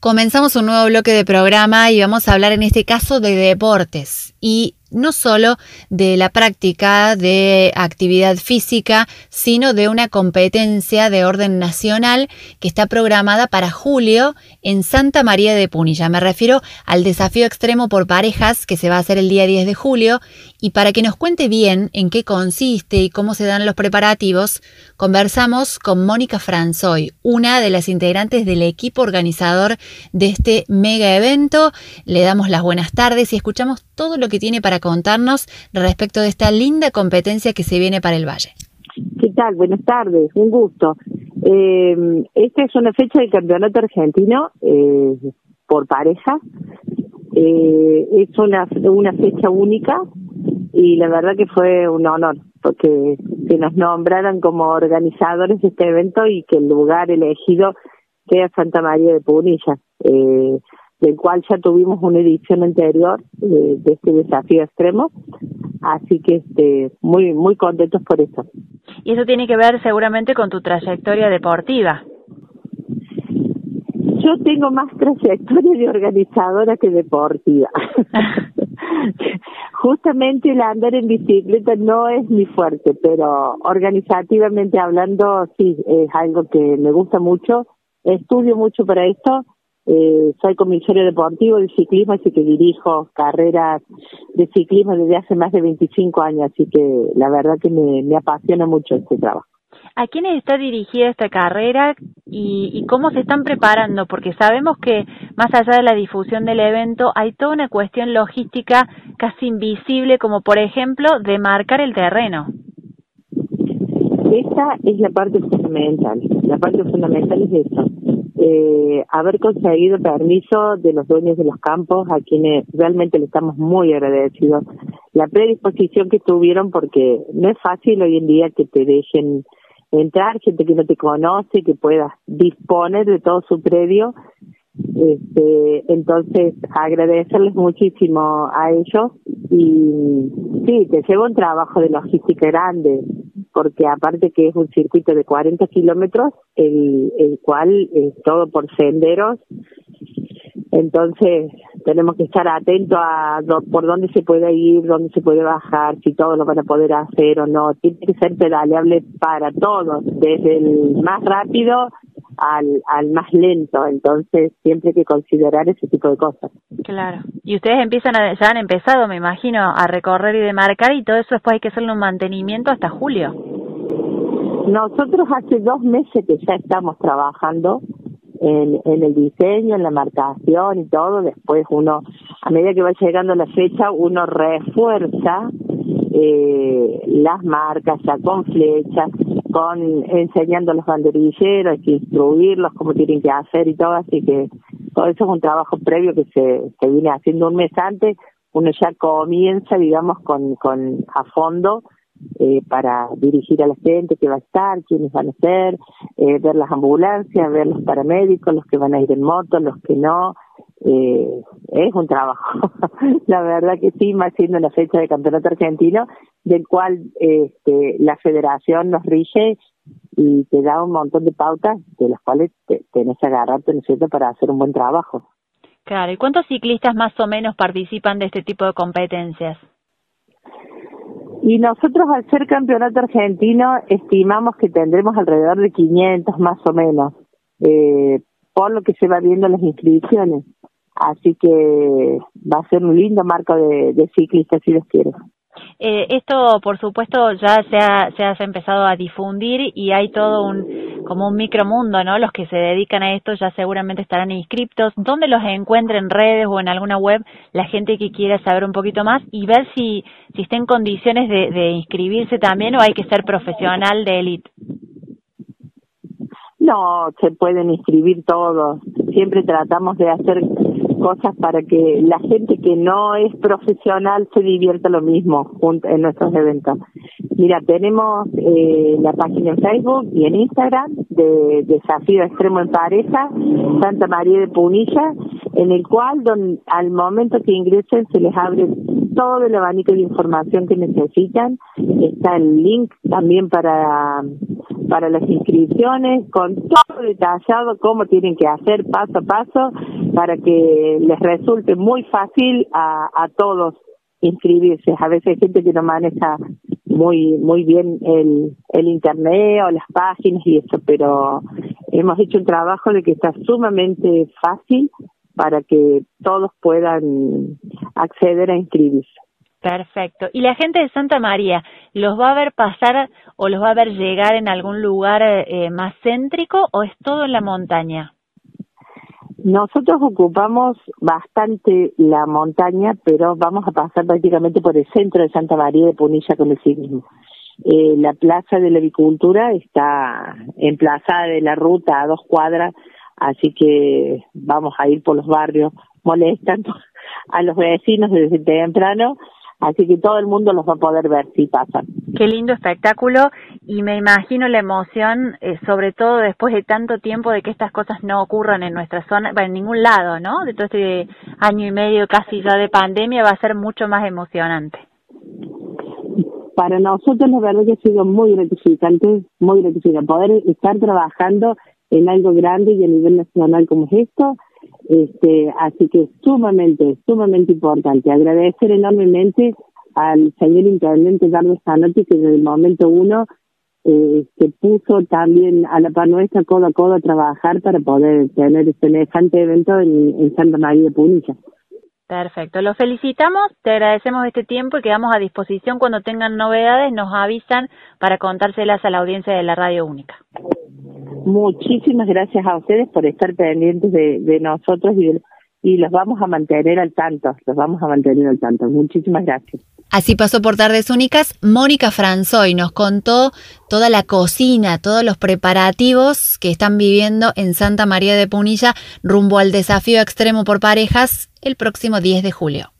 Comenzamos un nuevo bloque de programa y vamos a hablar en este caso de deportes. Y no solo de la práctica de actividad física, sino de una competencia de orden nacional que está programada para julio en Santa María de Punilla. Me refiero al desafío extremo por parejas que se va a hacer el día 10 de julio y para que nos cuente bien en qué consiste y cómo se dan los preparativos, conversamos con Mónica Franzoy, una de las integrantes del equipo organizador de este mega evento. Le damos las buenas tardes y escuchamos todo lo que tiene para contarnos respecto de esta linda competencia que se viene para el Valle. ¿Qué tal? Buenas tardes, un gusto. Eh, esta es una fecha del campeonato argentino eh, por pareja. Eh, es una, una fecha única y la verdad que fue un honor porque que nos nombraran como organizadores de este evento y que el lugar elegido sea Santa María de Punilla. Eh, del cual ya tuvimos una edición anterior eh, de este desafío extremo, así que este, muy muy contentos por eso. Y eso tiene que ver seguramente con tu trayectoria deportiva. Yo tengo más trayectoria de organizadora que deportiva. Justamente el andar en bicicleta no es mi fuerte, pero organizativamente hablando sí, es algo que me gusta mucho. Estudio mucho para esto eh, soy comisario deportivo de ciclismo, así que dirijo carreras de ciclismo desde hace más de 25 años, así que la verdad que me, apasiona mucho este trabajo. ¿A quiénes está dirigida esta carrera y, y, cómo se están preparando? Porque sabemos que más allá de la difusión del evento hay toda una cuestión logística casi invisible, como por ejemplo de marcar el terreno. Esta es la parte fundamental. La parte fundamental es eso eh, haber conseguido permiso de los dueños de los campos, a quienes realmente le estamos muy agradecidos, la predisposición que tuvieron, porque no es fácil hoy en día que te dejen entrar, gente que no te conoce, que puedas disponer de todo su predio. Este, entonces, agradecerles muchísimo a ellos y sí, te lleva un trabajo de logística grande, porque aparte que es un circuito de 40 kilómetros, el, el cual es todo por senderos, entonces tenemos que estar atentos a por dónde se puede ir, dónde se puede bajar, si todos lo van a poder hacer o no. Tiene que ser pedaleable para todos, desde el más rápido al, al más lento, entonces siempre hay que considerar ese tipo de cosas. Claro. Y ustedes empiezan a, ya han empezado, me imagino, a recorrer y demarcar y todo eso después hay que hacerle un mantenimiento hasta julio. Nosotros hace dos meses que ya estamos trabajando en, en el diseño, en la marcación y todo. Después uno, a medida que va llegando la fecha, uno refuerza eh, las marcas ya con flechas, con enseñando a los banderilleros, que instruirlos cómo tienen que hacer y todo, así que todo eso es un trabajo previo que se, se viene haciendo un mes antes, uno ya comienza, digamos, con, con a fondo eh, para dirigir a la gente que va a estar, quiénes van a ser, eh, ver las ambulancias, ver los paramédicos, los que van a ir en moto, los que no, eh, es un trabajo. la verdad que sí, más siendo la fecha de campeonato argentino, del cual este, la federación nos rige y te da un montón de pautas de las cuales te, tenés que agarrarte, ¿no es cierto?, para hacer un buen trabajo. Claro, ¿y cuántos ciclistas más o menos participan de este tipo de competencias? Y nosotros al ser campeonato argentino estimamos que tendremos alrededor de 500 más o menos, eh, por lo que se va viendo en las inscripciones. Así que va a ser un lindo marco de, de ciclistas, si los quiere. Eh, esto, por supuesto, ya se ha, se ha empezado a difundir y hay todo un como un micromundo, ¿no? Los que se dedican a esto ya seguramente estarán inscriptos. ¿Dónde los encuentra en redes o en alguna web la gente que quiera saber un poquito más y ver si, si está en condiciones de, de inscribirse también o hay que ser profesional de élite? No, se pueden inscribir todos. Siempre tratamos de hacer cosas para que la gente que no es profesional se divierta lo mismo en nuestros eventos. Mira, tenemos eh, la página en Facebook y en Instagram de Desafío Extremo en Pareja, Santa María de Punilla, en el cual don, al momento que ingresen se les abre todo el abanico de información que necesitan. Está el link también para, para las inscripciones con todo detallado cómo tienen que hacer paso a paso para que les resulte muy fácil a, a todos inscribirse. A veces hay gente que no maneja muy muy bien el, el internet o las páginas y eso, pero hemos hecho un trabajo de que está sumamente fácil para que todos puedan acceder a inscribirse. Perfecto. ¿Y la gente de Santa María los va a ver pasar o los va a ver llegar en algún lugar eh, más céntrico o es todo en la montaña? Nosotros ocupamos bastante la montaña, pero vamos a pasar prácticamente por el centro de Santa María de Punilla con el ciclismo. Eh, la Plaza de la Avicultura está emplazada de la ruta a dos cuadras, así que vamos a ir por los barrios molestando a los vecinos desde temprano Así que todo el mundo los va a poder ver si pasan. Qué lindo espectáculo y me imagino la emoción, eh, sobre todo después de tanto tiempo de que estas cosas no ocurran en nuestra zona, en ningún lado, ¿no? De todo este año y medio casi ya de pandemia va a ser mucho más emocionante. Para nosotros la verdad que ha sido muy gratificante, muy gratificante poder estar trabajando en algo grande y a nivel nacional como es esto este, así que sumamente, sumamente importante. Agradecer enormemente al señor intendente Carlos Zanotti que desde el momento uno eh, se puso también a la par nuestra codo a codo a trabajar para poder tener semejante evento en, Santa María de Punilla. Perfecto, los felicitamos, te agradecemos este tiempo y quedamos a disposición cuando tengan novedades, nos avisan para contárselas a la audiencia de la Radio Única. Muchísimas gracias a ustedes por estar pendientes de, nosotros y, y los vamos a mantener al tanto, los vamos a mantener al tanto. Muchísimas gracias. Así pasó por Tardes Únicas Mónica Franzoy, nos contó toda la cocina, todos los preparativos que están viviendo en Santa María de Punilla rumbo al desafío extremo por parejas el próximo 10 de julio.